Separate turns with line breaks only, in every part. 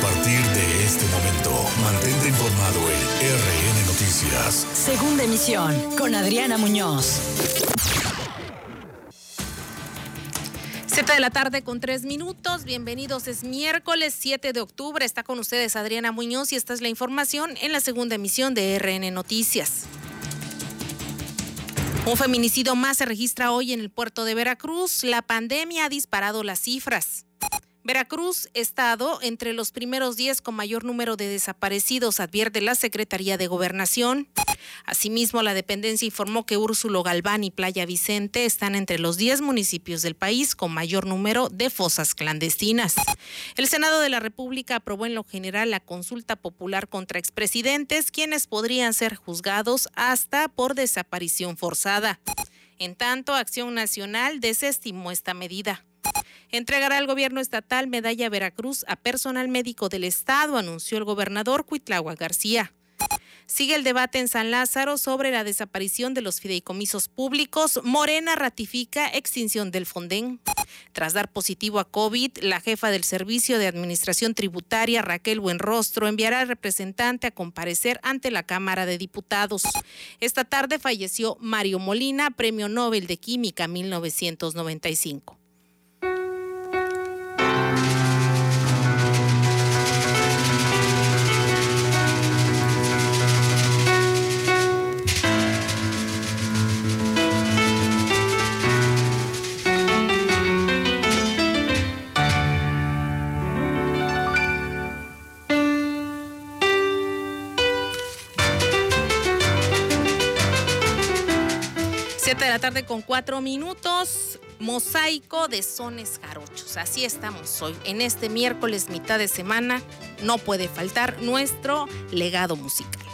partir de este momento, mantente informado en RN Noticias.
Segunda emisión con Adriana Muñoz. 7 de la tarde con tres minutos. Bienvenidos. Es miércoles 7 de octubre. Está con ustedes Adriana Muñoz y esta es la información en la segunda emisión de RN Noticias. Un feminicidio más se registra hoy en el puerto de Veracruz. La pandemia ha disparado las cifras. Veracruz, estado entre los primeros 10 con mayor número de desaparecidos, advierte la Secretaría de Gobernación. Asimismo, la dependencia informó que Úrsulo Galván y Playa Vicente están entre los 10 municipios del país con mayor número de fosas clandestinas. El Senado de la República aprobó en lo general la consulta popular contra expresidentes, quienes podrían ser juzgados hasta por desaparición forzada. En tanto, Acción Nacional desestimó esta medida. Entregará al gobierno estatal medalla Veracruz a personal médico del Estado, anunció el gobernador Cuitlagua García. Sigue el debate en San Lázaro sobre la desaparición de los fideicomisos públicos. Morena ratifica extinción del Fonden. Tras dar positivo a COVID, la jefa del Servicio de Administración Tributaria, Raquel Buenrostro, enviará al representante a comparecer ante la Cámara de Diputados. Esta tarde falleció Mario Molina, Premio Nobel de Química 1995. 7 de la tarde con cuatro minutos. Mosaico de sones jarochos. Así estamos hoy. En este miércoles, mitad de semana, no puede faltar nuestro legado musical.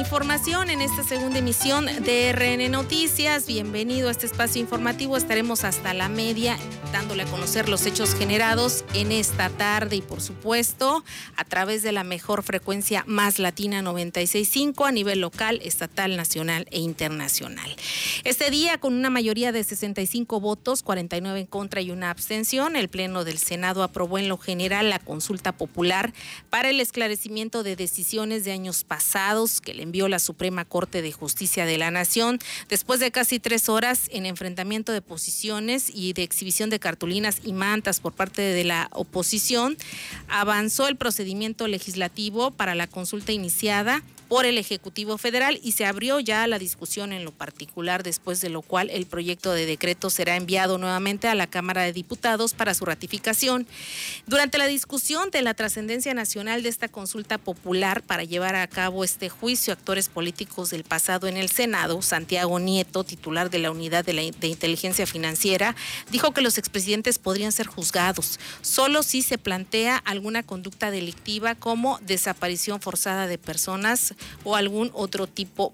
Información en esta segunda emisión de RN Noticias. Bienvenido a este espacio informativo. Estaremos hasta la media dándole a conocer los hechos generados en esta tarde y por supuesto a través de la mejor frecuencia más latina 965 a nivel local, estatal, nacional e internacional. Este día con una mayoría de 65 votos, 49 en contra y una abstención, el Pleno del Senado aprobó en lo general la consulta popular para el esclarecimiento de decisiones de años pasados que le envió la Suprema Corte de Justicia de la Nación. Después de casi tres horas en enfrentamiento de posiciones y de exhibición de cartulinas y mantas por parte de la oposición, avanzó el procedimiento legislativo para la consulta iniciada por el Ejecutivo Federal y se abrió ya la discusión en lo particular, después de lo cual el proyecto de decreto será enviado nuevamente a la Cámara de Diputados para su ratificación. Durante la discusión de la trascendencia nacional de esta consulta popular para llevar a cabo este juicio, actores políticos del pasado en el Senado, Santiago Nieto, titular de la Unidad de, Inteligencia Financiera, dijo que los expresidentes podrían ser juzgados solo si se plantea alguna conducta delictiva como desaparición forzada de personas o algún otro tipo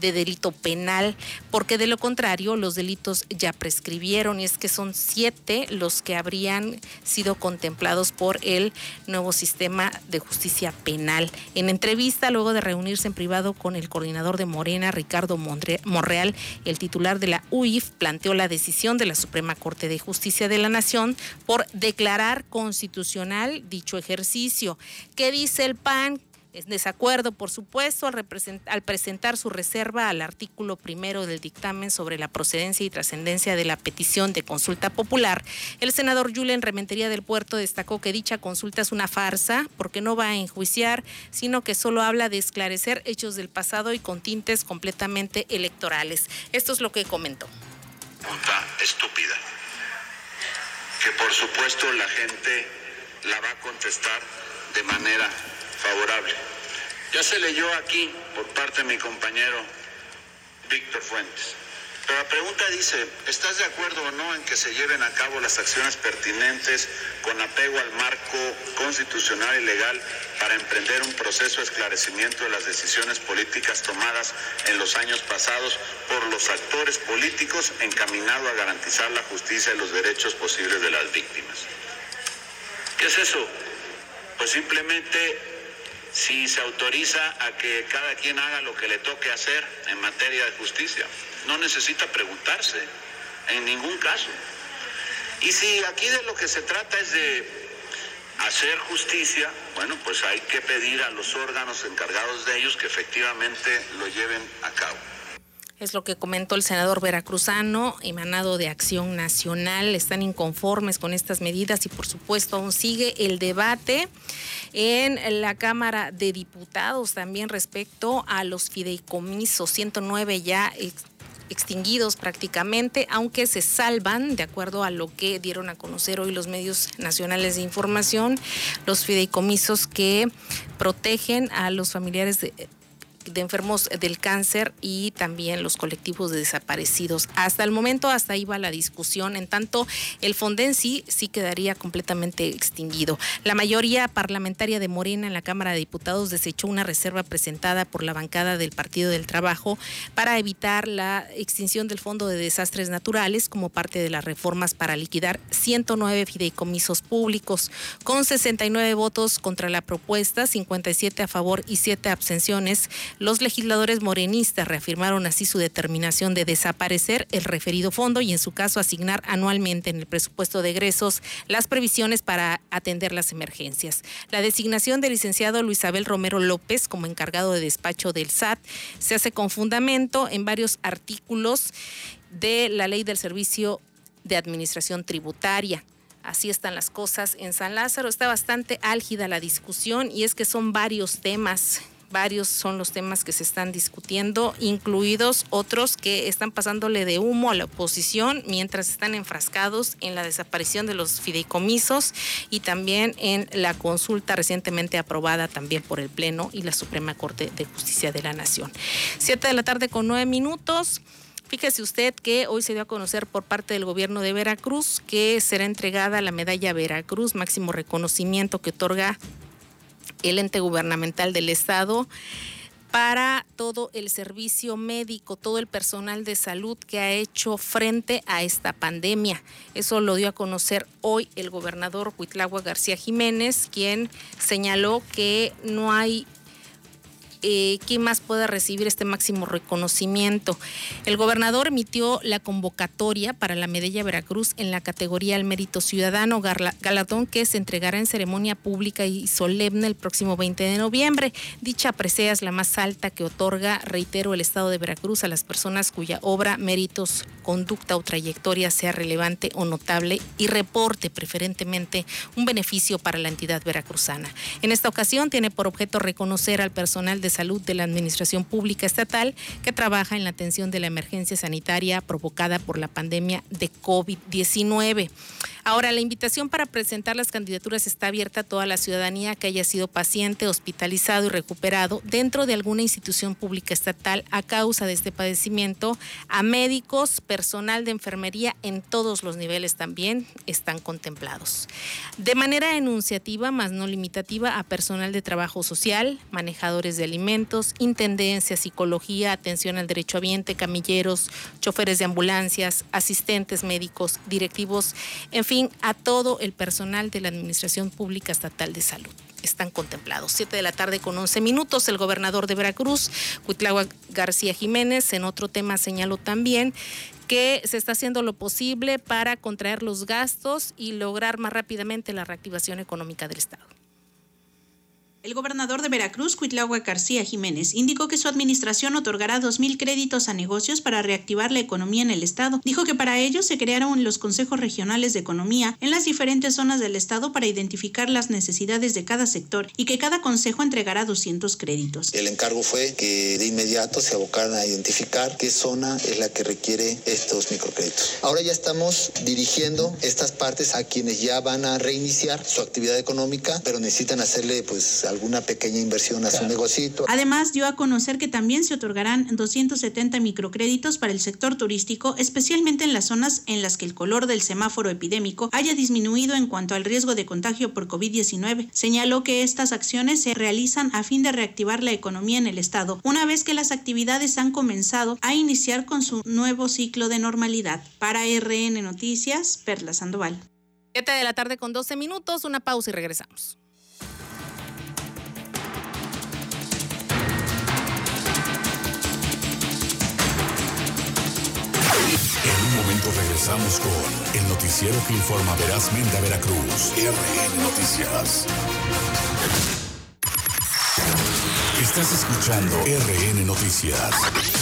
de delito penal, porque de lo contrario los delitos ya prescribieron y es que son siete los que habrían sido contemplados por el nuevo sistema de justicia penal. En entrevista, luego de reunirse en privado con el coordinador de Morena, Ricardo Monreal, el titular de la UIF planteó la decisión de la Suprema Corte de Justicia de la Nación por declarar constitucional dicho ejercicio. ¿Qué dice el PAN? Es desacuerdo, por supuesto, al, presentar su reserva al artículo primero del dictamen sobre la procedencia y trascendencia de la petición de consulta popular, el senador Julen Rementería del Puerto destacó que dicha consulta es una farsa porque no va a enjuiciar, sino que solo habla de esclarecer hechos del pasado y con tintes completamente electorales. Esto es lo que comentó.
Pregunta estúpida, que por supuesto la gente la va a contestar de manera favorable. Ya se leyó aquí por parte de mi compañero Víctor Fuentes. Pero la pregunta dice, ¿estás de acuerdo o no en que se lleven a cabo las acciones pertinentes con apego al marco constitucional y legal para emprender un proceso de esclarecimiento de las decisiones políticas tomadas en los años pasados por los actores políticos encaminado a garantizar la justicia y los derechos posibles de las víctimas? ¿Qué es eso? Pues simplemente si se autoriza a que cada quien haga lo que le toque hacer en materia de justicia. No necesita preguntarse en ningún caso. Y si aquí de lo que se trata es de hacer justicia, bueno, pues hay que pedir a los órganos encargados de ellos que efectivamente lo lleven a cabo.
Es lo que comentó el senador veracruzano, emanado de Acción Nacional. Están inconformes con estas medidas y por supuesto aún sigue el debate en la Cámara de Diputados también respecto a los fideicomisos. 109 ya extinguidos prácticamente, aunque se salvan, de acuerdo a lo que dieron a conocer hoy los medios nacionales de información, los fideicomisos que protegen a los familiares de de enfermos del cáncer y también los colectivos de desaparecidos. Hasta el momento, hasta ahí va la discusión. En tanto, el Fonden sí, sí quedaría completamente extinguido. La mayoría parlamentaria de Morena en la Cámara de Diputados desechó una reserva presentada por la bancada del Partido del Trabajo para evitar la extinción del Fondo de Desastres Naturales como parte de las reformas para liquidar 109 fideicomisos públicos. Con 69 votos contra la propuesta, 57 a favor y 7 abstenciones, los legisladores morenistas reafirmaron así su determinación de desaparecer el referido fondo y en su caso asignar anualmente en el presupuesto de egresos las previsiones para atender las emergencias. La designación del licenciado Luis Abel Romero López como encargado de despacho del SAT se hace con fundamento en varios artículos de la ley del servicio de administración tributaria. Así están las cosas en San Lázaro. Está bastante álgida la discusión y es que son varios temas varios son los temas que se están discutiendo, incluidos otros que están pasándole de humo a la oposición mientras están enfrascados en la desaparición de los fideicomisos y también en la consulta recientemente aprobada también por el Pleno y la Suprema Corte de Justicia de la Nación. Siete de la tarde con nueve minutos. Fíjese usted que hoy se dio a conocer por parte del gobierno de Veracruz que será entregada la medalla Veracruz, máximo reconocimiento que otorga el ente gubernamental del Estado para todo el servicio médico, todo el personal de salud que ha hecho frente a esta pandemia. Eso lo dio a conocer hoy el gobernador Huitlagua García Jiménez, quien señaló que no hay eh, quién más pueda recibir este máximo reconocimiento. El gobernador emitió la convocatoria para la Medalla Veracruz en la categoría al mérito ciudadano, galardón que se entregará en ceremonia pública y solemne el próximo 20 de noviembre. Dicha presea es la más alta que otorga, reitero, el Estado de Veracruz a las personas cuya obra, méritos, conducta o trayectoria sea relevante o notable y reporte preferentemente un beneficio para la entidad veracruzana. En esta ocasión tiene por objeto reconocer al personal de salud de la Administración Pública Estatal que trabaja en la atención de la emergencia sanitaria provocada por la pandemia de COVID-19. Ahora, la invitación para presentar las candidaturas está abierta a toda la ciudadanía que haya sido paciente, hospitalizado y recuperado dentro de alguna institución pública estatal a causa de este padecimiento, a médicos, personal de enfermería en todos los niveles también están contemplados. De manera enunciativa, más no limitativa, a personal de trabajo social, manejadores de alimentos, intendencia, psicología, atención al derecho ambiente, camilleros, choferes de ambulancias, asistentes médicos, directivos, en fin, a todo el personal de la Administración Pública Estatal de Salud están contemplados. Siete de la tarde con once minutos, el gobernador de Veracruz, Cuitlagua García Jiménez, en otro tema señaló también que se está haciendo lo posible para contraer los gastos y lograr más rápidamente la reactivación económica del Estado.
El gobernador de Veracruz, Cuitlagua García Jiménez, indicó que su administración otorgará 2.000 créditos a negocios para reactivar la economía en el Estado. Dijo que para ello se crearon los consejos regionales de economía en las diferentes zonas del Estado para identificar las necesidades de cada sector y que cada consejo entregará 200 créditos.
El encargo fue que de inmediato se abocaran a identificar qué zona es la que requiere estos microcréditos. Ahora ya estamos dirigiendo estas partes a quienes ya van a reiniciar su actividad económica, pero necesitan hacerle pues alguna pequeña inversión a su negocito.
Además, dio a conocer que también se otorgarán 270 microcréditos para el sector turístico, especialmente en las zonas en las que el color del semáforo epidémico haya disminuido en cuanto al riesgo de contagio por COVID-19. Señaló que estas acciones se realizan a fin de reactivar la economía en el estado, una vez que las actividades han comenzado a iniciar con su nuevo ciclo de normalidad. Para RN Noticias, Perla Sandoval.
7 de la tarde con 12 minutos, una pausa y regresamos.
Regresamos con el noticiero que informa verazmente a Veracruz. RN Noticias. Estás escuchando RN Noticias.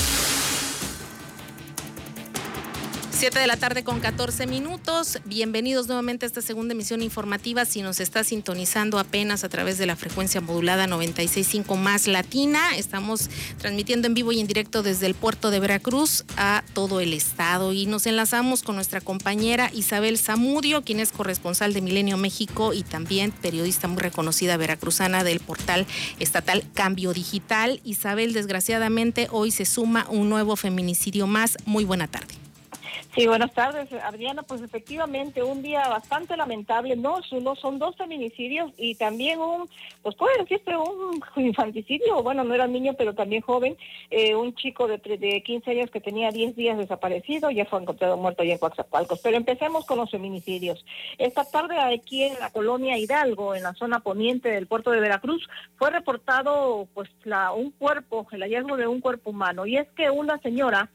7 de la tarde con 14 minutos. Bienvenidos nuevamente a esta segunda emisión informativa. Si nos está sintonizando apenas a través de la frecuencia modulada 96.5 más latina, estamos transmitiendo en vivo y en directo desde el puerto de Veracruz a todo el estado. Y nos enlazamos con nuestra compañera Isabel Zamudio, quien es corresponsal de Milenio México y también periodista muy reconocida veracruzana del portal estatal Cambio Digital. Isabel, desgraciadamente, hoy se suma un nuevo feminicidio más. Muy buena tarde.
Sí, buenas tardes, Adriana. Pues efectivamente, un día bastante lamentable. No, solo son dos feminicidios y también un, pues puede decirse un infanticidio. Bueno, no era niño, pero también joven. Eh, un chico de, de 15 años que tenía 10 días desaparecido, ya fue encontrado muerto allá en Coaxacualcos. Pero empecemos con los feminicidios. Esta tarde aquí en la colonia Hidalgo, en la zona poniente del puerto de Veracruz, fue reportado pues la, un cuerpo, el hallazgo de un cuerpo humano. Y es que una señora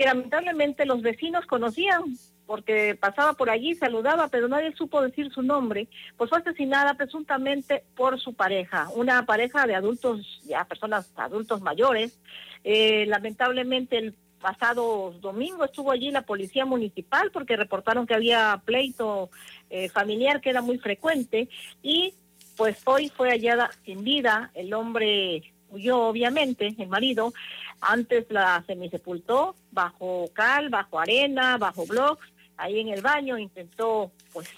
que lamentablemente los vecinos conocían porque pasaba por allí, saludaba, pero nadie supo decir su nombre, pues fue asesinada presuntamente por su pareja, una pareja de adultos, ya personas adultos mayores. Eh, lamentablemente el pasado domingo estuvo allí la policía municipal porque reportaron que había pleito eh, familiar que era muy frecuente y pues hoy fue hallada sin vida, el hombre huyó obviamente, el marido, antes la semisepultó bajo cal, bajo arena, bajo blocks, ahí en el baño, intentó pues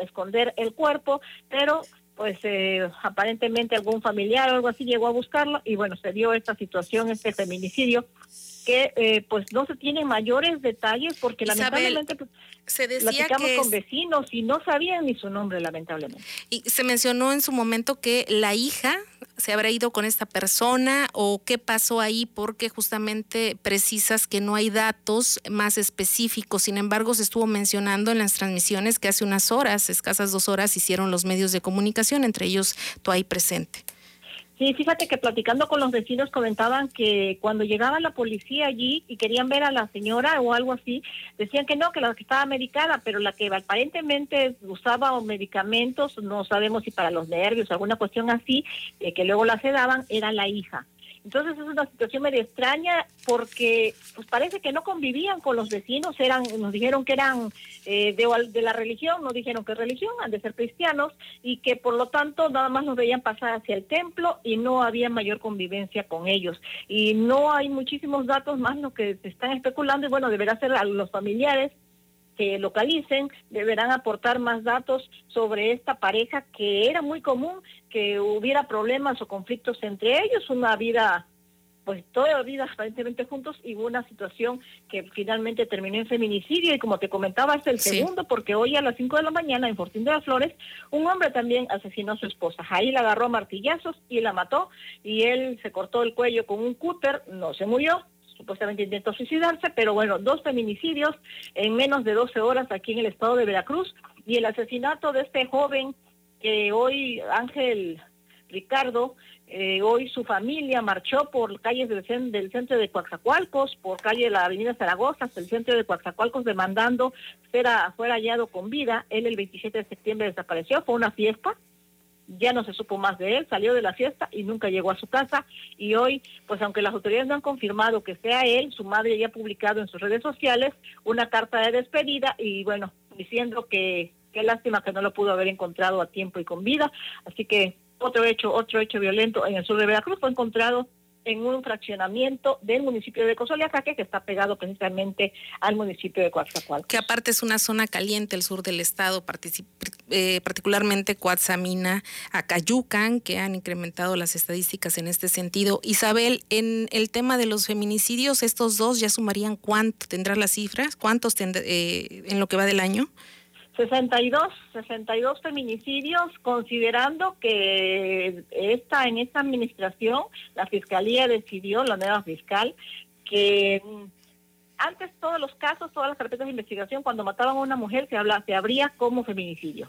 esconder el cuerpo, pero pues eh, aparentemente algún familiar o algo así llegó a buscarlo y bueno, se dio esta situación, este feminicidio que eh, pues no se tienen mayores detalles porque lamentablemente pues, se decía que con vecinos y no sabían ni su nombre lamentablemente.
Y se mencionó en su momento que la hija se habrá ido con esta persona o qué pasó ahí porque justamente precisas que no hay datos más específicos. Sin embargo, se estuvo mencionando en las transmisiones que hace unas horas, escasas dos horas, hicieron los medios de comunicación, entre ellos tú ahí presente.
Sí, fíjate que platicando con los vecinos comentaban que cuando llegaba la policía allí y querían ver a la señora o algo así, decían que no, que la que estaba medicada, pero la que aparentemente usaba medicamentos, no sabemos si para los nervios, alguna cuestión así, eh, que luego la sedaban, era la hija. Entonces es una situación medio extraña porque pues parece que no convivían con los vecinos, eran, nos dijeron que eran eh, de, de, la religión, nos dijeron que religión, han de ser cristianos y que por lo tanto nada más los veían pasar hacia el templo y no había mayor convivencia con ellos. Y no hay muchísimos datos más lo que se están especulando y bueno, deberá ser a los familiares que localicen, deberán aportar más datos sobre esta pareja que era muy común que hubiera problemas o conflictos entre ellos, una vida, pues toda la vida aparentemente juntos y una situación que finalmente terminó en feminicidio. Y como te comentaba es el segundo porque hoy a las 5 de la mañana en Fortín de las Flores un hombre también asesinó a su esposa, ahí la agarró a martillazos y la mató y él se cortó el cuello con un cúter, no se murió, supuestamente intentó suicidarse, pero bueno, dos feminicidios en menos de 12 horas aquí en el estado de Veracruz y el asesinato de este joven que hoy Ángel Ricardo, eh, hoy su familia marchó por calles del, del, centro de Coaxacualcos, por calle de la avenida Zaragoza, hasta el centro de Coaxacualcos, demandando fuera, fuera hallado con vida. Él el 27 de septiembre desapareció, fue una fiesta, ya no se supo más de él, salió de la fiesta y nunca llegó a su casa y hoy, pues aunque las autoridades no han confirmado que sea él, su madre ya ha publicado en sus redes sociales una carta de despedida y bueno, diciendo que qué lástima que no lo pudo haber encontrado a tiempo y con vida, así que otro hecho, otro hecho violento en el sur de Veracruz fue encontrado en un fraccionamiento del municipio de Cozoleacaque, que está pegado precisamente al municipio de Coatzacoalcos.
Que aparte es una zona caliente, el sur del estado, eh, particularmente Coatzamina, Acayucan, que han incrementado las estadísticas en este sentido. Isabel, en el tema de los feminicidios, estos dos ya sumarían cuánto, ¿tendrás las cifras? ¿Cuántos eh, en lo que va del año?
62, 62 feminicidios, considerando que esta en esta administración la fiscalía decidió, la nueva fiscal, que antes todos los casos, todas las carpetas de investigación, cuando mataban a una mujer se, habla, se abría como feminicidio.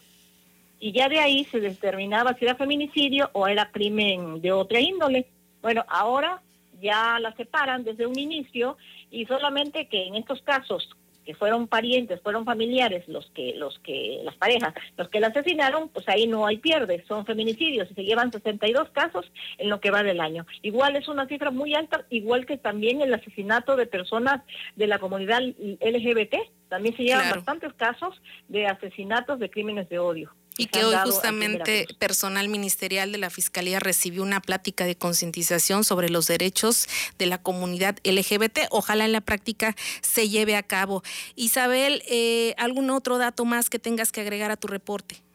Y ya de ahí se determinaba si era feminicidio o era crimen de otra índole. Bueno, ahora ya la separan desde un inicio y solamente que en estos casos que fueron parientes, fueron familiares los que, los que, las parejas, los que la asesinaron, pues ahí no hay pierde, son feminicidios y se llevan 62 casos en lo que va del año. Igual es una cifra muy alta, igual que también el asesinato de personas de la comunidad LGBT, también se llevan bastantes casos de asesinatos de crímenes de odio.
Y que hoy justamente personal ministerial de la Fiscalía recibió una plática de concientización sobre los derechos de la comunidad LGBT. Ojalá en la práctica se lleve a cabo. Isabel, eh, ¿algún otro dato más que tengas que agregar a tu reporte?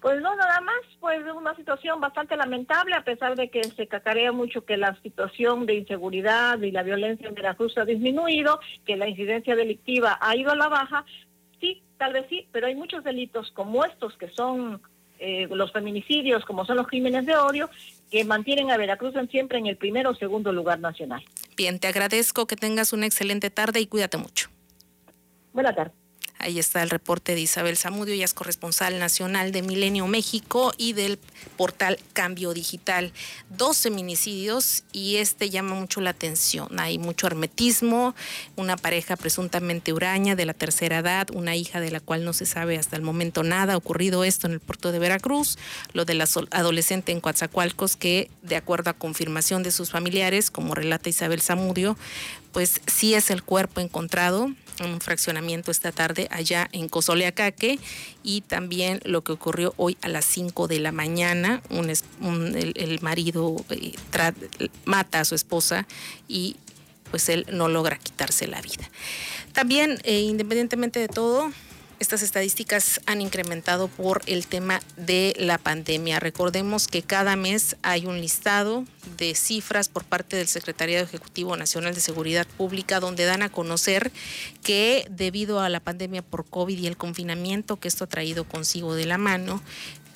Pues no, nada más, pues es una situación bastante lamentable, a pesar de que se cacarea mucho que la situación de inseguridad y la violencia en Veracruz ha disminuido, que la incidencia delictiva ha ido a la baja, tal vez sí, pero hay muchos delitos como estos que son eh, los feminicidios, como son los crímenes de odio, que mantienen a Veracruz siempre en el primero o segundo lugar nacional.
Bien, te agradezco que tengas una excelente tarde y cuídate mucho.
Buenas tardes.
Ahí está el reporte de Isabel Zamudio, ella es corresponsal nacional de Milenio México y del portal Cambio Digital. Dos feminicidios y este llama mucho la atención. Hay mucho hermetismo, una pareja presuntamente huraña de la tercera edad, una hija de la cual no se sabe hasta el momento nada. Ha ocurrido esto en el puerto de Veracruz, lo de la adolescente en Coatzacoalcos que, de acuerdo a confirmación de sus familiares, como relata Isabel Zamudio, pues sí es el cuerpo encontrado en un fraccionamiento esta tarde allá en Cozoleacaque y también lo que ocurrió hoy a las 5 de la mañana, el, marido eh, mata a su esposa y pues él no logra quitarse la vida. También, eh, independientemente de todo, estas estadísticas han incrementado por el tema de la pandemia. Recordemos que cada mes hay un listado de cifras por parte del Secretariado Ejecutivo Nacional de Seguridad Pública donde dan a conocer que debido a la pandemia por COVID y el confinamiento que esto ha traído consigo de la mano,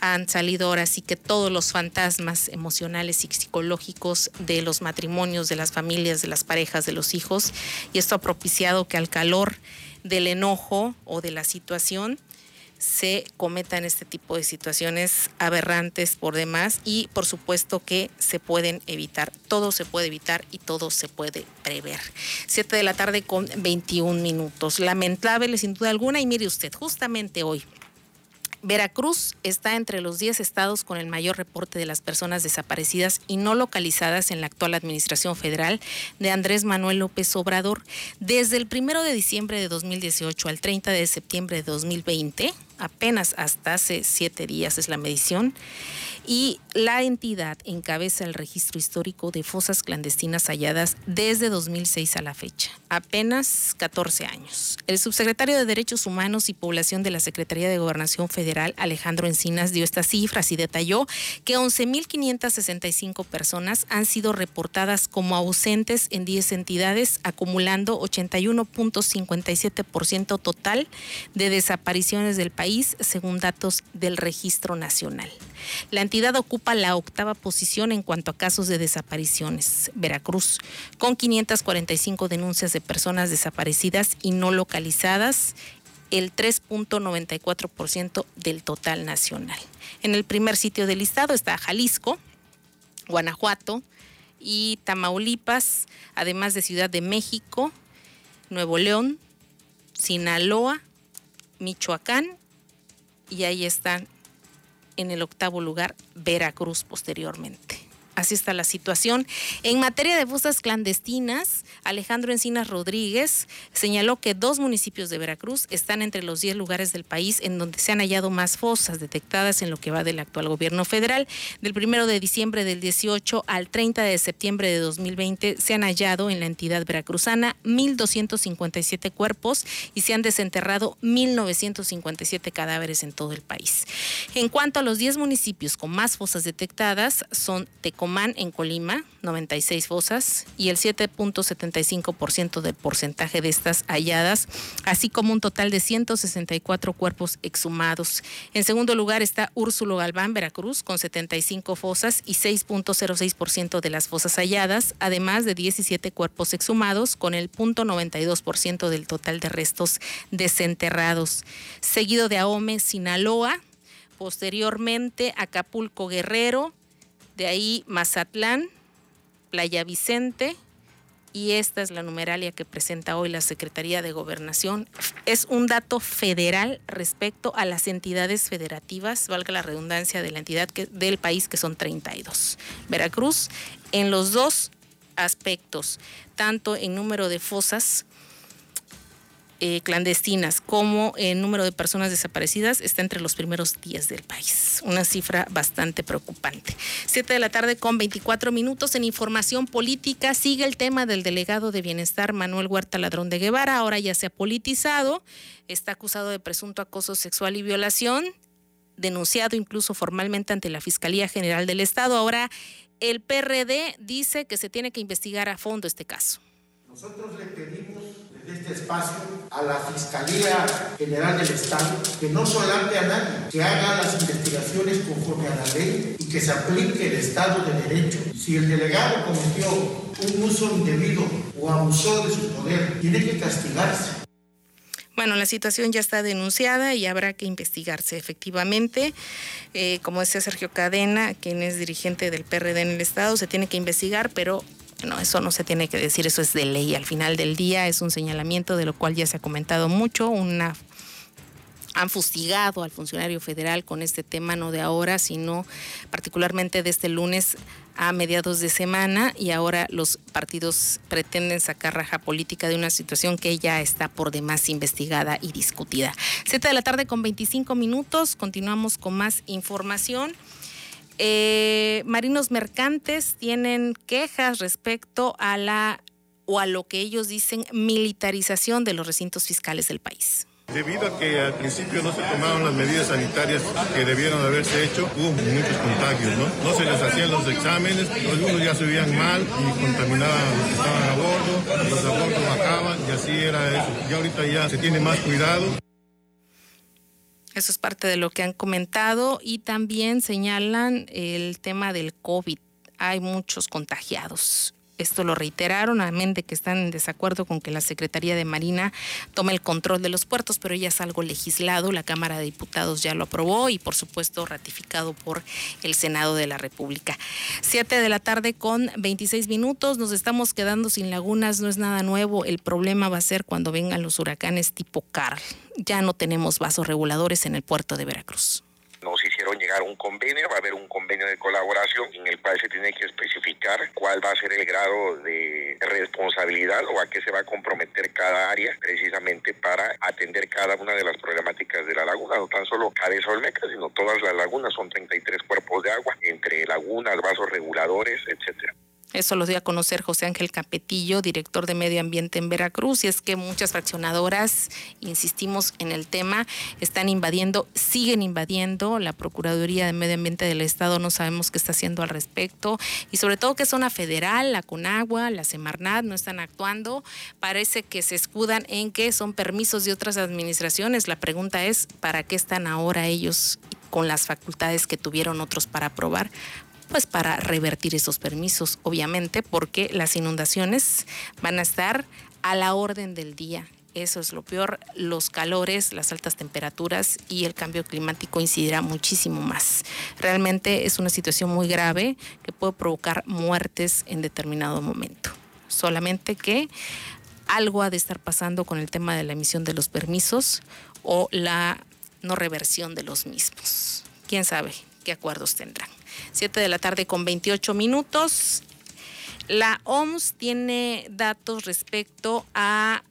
han salido ahora sí que todos los fantasmas emocionales y psicológicos de los matrimonios, de las familias, de las parejas, de los hijos, y esto ha propiciado que al calor del enojo o de la situación se cometan este tipo de situaciones aberrantes por demás y por supuesto que se pueden evitar. Todo se puede evitar y todo se puede prever. Siete de la tarde con 21 minutos. Lamentable sin duda alguna y mire usted, justamente hoy Veracruz está entre los 10 estados con el mayor reporte de las personas desaparecidas y no localizadas en la actual administración federal de Andrés Manuel López Obrador. Desde el primero de diciembre de 2018 al 30 de septiembre de 2020, apenas hasta hace siete días es la medición, y la entidad encabeza el registro histórico de fosas clandestinas halladas desde 2006 a la fecha, apenas 14 años. El subsecretario de Derechos Humanos y Población de la Secretaría de Gobernación Federal, Alejandro Encinas, dio estas cifras y detalló que 11.565 personas han sido reportadas como ausentes en 10 entidades, acumulando 81.57% total de desapariciones del según datos del Registro Nacional. La entidad ocupa la octava posición en cuanto a casos de desapariciones, Veracruz, con 545 denuncias de personas desaparecidas y no localizadas, el 3.94% del total nacional. En el primer sitio del listado está Jalisco, Guanajuato y Tamaulipas, además de Ciudad de México, Nuevo León, Sinaloa, Michoacán, y ahí están en el octavo lugar Veracruz posteriormente. Así está la situación. En materia de fosas clandestinas, Alejandro Encinas Rodríguez señaló que dos municipios de Veracruz están entre los 10 lugares del país en donde se han hallado más fosas detectadas en lo que va del actual gobierno federal. Del primero de diciembre del 18 al 30 de septiembre de 2020 se han hallado en la entidad veracruzana 1.257 cuerpos y se han desenterrado 1.957 cadáveres en todo el país. En cuanto a los 10 municipios con más fosas detectadas, son Tecomán en Colima, 96 fosas, y el 7.75% del porcentaje de estas halladas, así como un total de 164 cuerpos exhumados. En segundo lugar está Úrsulo Galván, Veracruz, con 75 fosas y 6.06% de las fosas halladas, además de 17 cuerpos exhumados, con el 0.92% del total de restos desenterrados. Seguido de Ahome, Sinaloa, posteriormente Acapulco Guerrero, de ahí Mazatlán, Playa Vicente, y esta es la numeralia que presenta hoy la Secretaría de Gobernación. Es un dato federal respecto a las entidades federativas, valga la redundancia de la entidad del país, que son 32. Veracruz, en los dos aspectos, tanto en número de fosas eh, clandestinas como el número de personas desaparecidas está entre los primeros días del país. Una cifra bastante preocupante. Siete de la tarde con 24 minutos en información política. Sigue el tema del delegado de bienestar Manuel Huerta Ladrón de Guevara. Ahora ya se ha politizado. Está acusado de presunto acoso sexual y violación. Denunciado incluso formalmente ante la Fiscalía General del Estado. Ahora el PRD dice que se tiene que investigar a fondo este caso.
Nosotros le este espacio a la Fiscalía General del Estado que no solamente a nadie, que haga las investigaciones conforme a la ley y que se aplique el Estado de Derecho. Si el delegado cometió un uso indebido o abusó de su poder, tiene que castigarse.
Bueno, la situación ya está denunciada y habrá que investigarse efectivamente. Eh, como decía Sergio Cadena, quien es dirigente del PRD en el Estado, se tiene que investigar, pero no, eso no se tiene que decir, eso es de ley. Al final del día es un señalamiento de lo cual ya se ha comentado mucho, una han fustigado al funcionario federal con este tema, no de ahora, sino particularmente de este lunes a mediados de semana y ahora los partidos pretenden sacar raja política de una situación que ya está por demás investigada y discutida. Siete de la tarde con 25 minutos, continuamos con más información. Eh, marinos mercantes tienen quejas respecto a la o a lo que ellos dicen militarización de los recintos fiscales del país.
Debido a que al principio no se tomaron las medidas sanitarias que debieron haberse hecho, hubo muchos contagios, ¿no? No se les hacían los exámenes, algunos ya se veían mal y contaminaban los que estaban a bordo, los a bordo bajaban y así era eso. Ya ahorita ya se tiene más cuidado.
Eso es parte de lo que han comentado y también señalan el tema del COVID. Hay muchos contagiados esto lo reiteraron, de que están en desacuerdo con que la Secretaría de Marina tome el control de los puertos, pero ya es algo legislado, la Cámara de Diputados ya lo aprobó y por supuesto ratificado por el Senado de la República. Siete de la tarde con 26 minutos, nos estamos quedando sin lagunas, no es nada nuevo, el problema va a ser cuando vengan los huracanes tipo Carl. Ya no tenemos vasos reguladores en el puerto de Veracruz
un convenio, va a haber un convenio de colaboración en el cual se tiene que especificar cuál va a ser el grado de responsabilidad o a qué se va a comprometer cada área precisamente para atender cada una de las problemáticas de la laguna, no tan solo Cabeza Olmeca, sino todas las lagunas, son 33 cuerpos de agua, entre lagunas, vasos reguladores, etcétera.
Eso lo dio a conocer José Ángel Capetillo, director de Medio Ambiente en Veracruz, y es que muchas fraccionadoras, insistimos en el tema, están invadiendo, siguen invadiendo la Procuraduría de Medio Ambiente del Estado, no sabemos qué está haciendo al respecto, y sobre todo que zona federal, la CONAGUA, la Semarnat no están actuando, parece que se escudan en que son permisos de otras administraciones, la pregunta es, ¿para qué están ahora ellos con las facultades que tuvieron otros para aprobar? Pues para revertir esos permisos, obviamente, porque las inundaciones van a estar a la orden del día. Eso es lo peor, los calores, las altas temperaturas y el cambio climático incidirá muchísimo más. Realmente es una situación muy grave que puede provocar muertes en determinado momento. Solamente que algo ha de estar pasando con el tema de la emisión de los permisos o la no reversión de los mismos. ¿Quién sabe qué acuerdos tendrán? 7 de la tarde con 28 minutos. La OMS tiene datos respecto a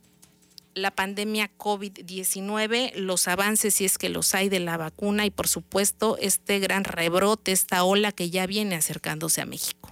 la pandemia COVID-19, los avances, si es que los hay, de la vacuna y por supuesto este gran rebrote, esta ola que ya viene acercándose a México.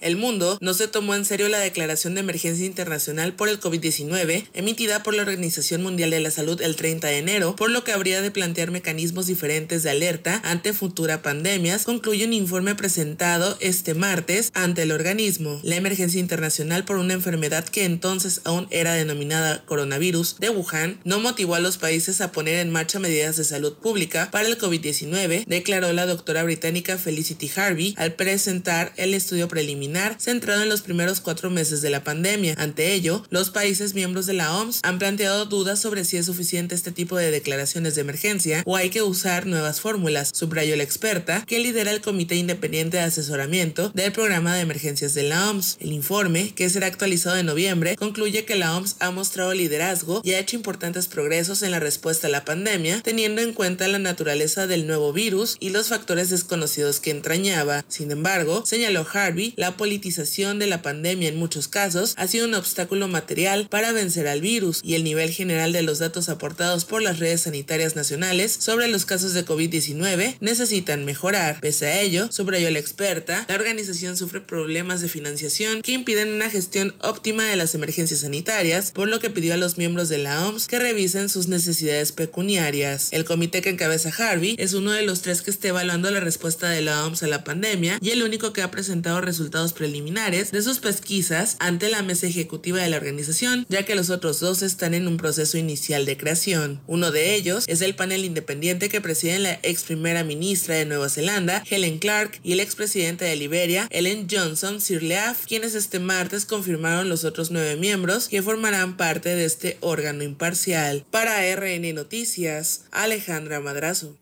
El mundo no se tomó en serio la declaración de emergencia internacional por el COVID-19 emitida por la Organización Mundial de la Salud el 30 de enero, por lo que habría de plantear mecanismos diferentes de alerta ante futuras pandemias, concluye un informe presentado este martes ante el organismo. La emergencia internacional por una enfermedad que entonces aún era denominada coronavirus de Wuhan no motivó a los países a poner en marcha medidas de salud pública para el COVID-19, declaró la doctora británica Felicity Harvey al presentar el estudio preliminar centrado en los primeros cuatro meses de la pandemia. Ante ello, los países miembros de la OMS han planteado dudas sobre si es suficiente este tipo de declaraciones de emergencia o hay que usar nuevas fórmulas, subrayó la experta que lidera el Comité Independiente de Asesoramiento del Programa de Emergencias de la OMS. El informe, que será actualizado en noviembre, concluye que la OMS ha mostrado liderazgo y ha hecho importantes progresos en la respuesta a la pandemia, teniendo en cuenta la naturaleza del nuevo virus y los factores desconocidos que entrañaba. Sin embargo, señaló Harvey, la politización de la pandemia en muchos casos ha sido un obstáculo material para vencer al virus y el nivel general de los datos aportados por las redes sanitarias nacionales sobre los casos de COVID-19 necesitan mejorar. Pese a ello, subrayó la experta, la organización sufre problemas de financiación que impiden una gestión óptima de las emergencias sanitarias, por lo que pidió a los miembros de la OMS que revisen sus necesidades pecuniarias. El comité que encabeza Harvey es uno de los tres que esté evaluando la respuesta de la OMS a la pandemia y el único que ha presentado resultados preliminares de sus pesquisas ante la mesa ejecutiva de la organización, ya que los otros dos están en un proceso inicial de creación. Uno de ellos es el panel independiente que preside la ex primera ministra de Nueva Zelanda, Helen Clark, y el expresidente de Liberia, Ellen Johnson Sirleaf, quienes este martes confirmaron los otros nueve miembros que formarán parte de este órgano imparcial. Para RN Noticias, Alejandra Madrazo.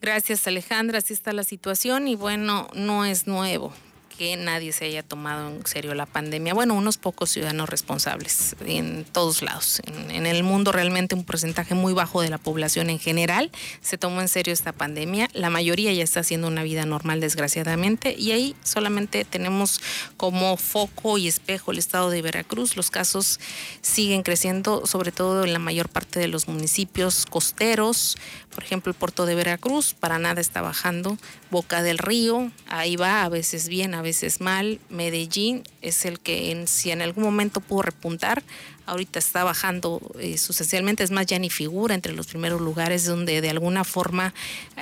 Gracias Alejandra, así está la situación y bueno, no es nuevo que nadie se haya tomado en serio la pandemia. Bueno, unos pocos ciudadanos responsables en todos lados. En, el mundo realmente un porcentaje muy bajo de la población en general se tomó en serio esta pandemia. La mayoría ya está haciendo una vida normal desgraciadamente y ahí solamente tenemos como foco y espejo el estado de Veracruz. Los casos siguen creciendo, sobre todo en la mayor parte de los municipios costeros. Por ejemplo, el puerto de Veracruz para nada está bajando. Boca del Río, ahí va, a veces bien, a veces mal. Medellín es el que en, si en algún momento pudo repuntar, ahorita está bajando eh, sustancialmente, es más, ya ni figura entre los primeros lugares donde de alguna forma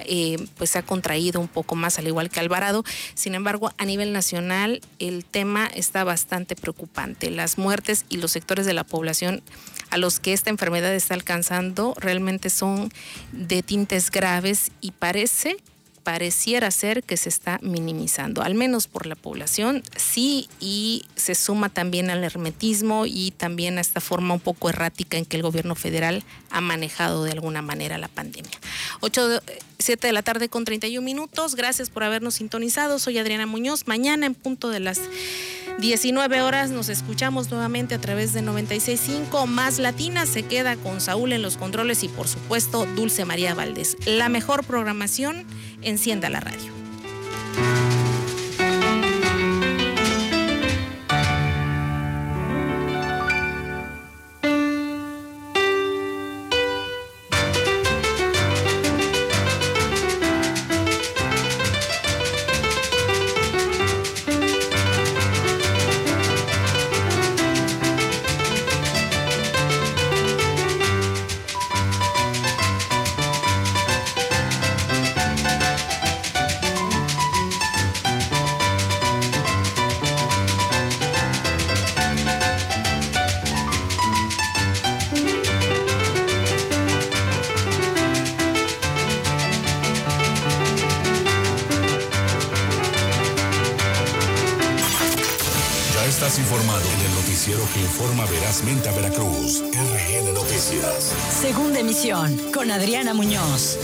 eh, pues se ha contraído un poco más, al igual que Alvarado. Sin embargo, a nivel nacional el tema está bastante preocupante. Las muertes y los sectores de la población a los que esta enfermedad está alcanzando realmente son de tintes graves y parece pareciera ser que se está minimizando, al menos por la población, sí, y se suma también al hermetismo y también a esta forma un poco errática en que el gobierno federal ha manejado de alguna manera la pandemia. 8, 7 de la tarde con 31 minutos, gracias por habernos sintonizado, soy Adriana Muñoz, mañana en punto de las 19 horas nos escuchamos nuevamente a través de 96.5 más Latina. Se queda con Saúl en los controles y por supuesto Dulce María Valdés. La mejor programación, encienda la radio.
Veracruz, RN Noticias.
Segunda emisión con Adriana Muñoz.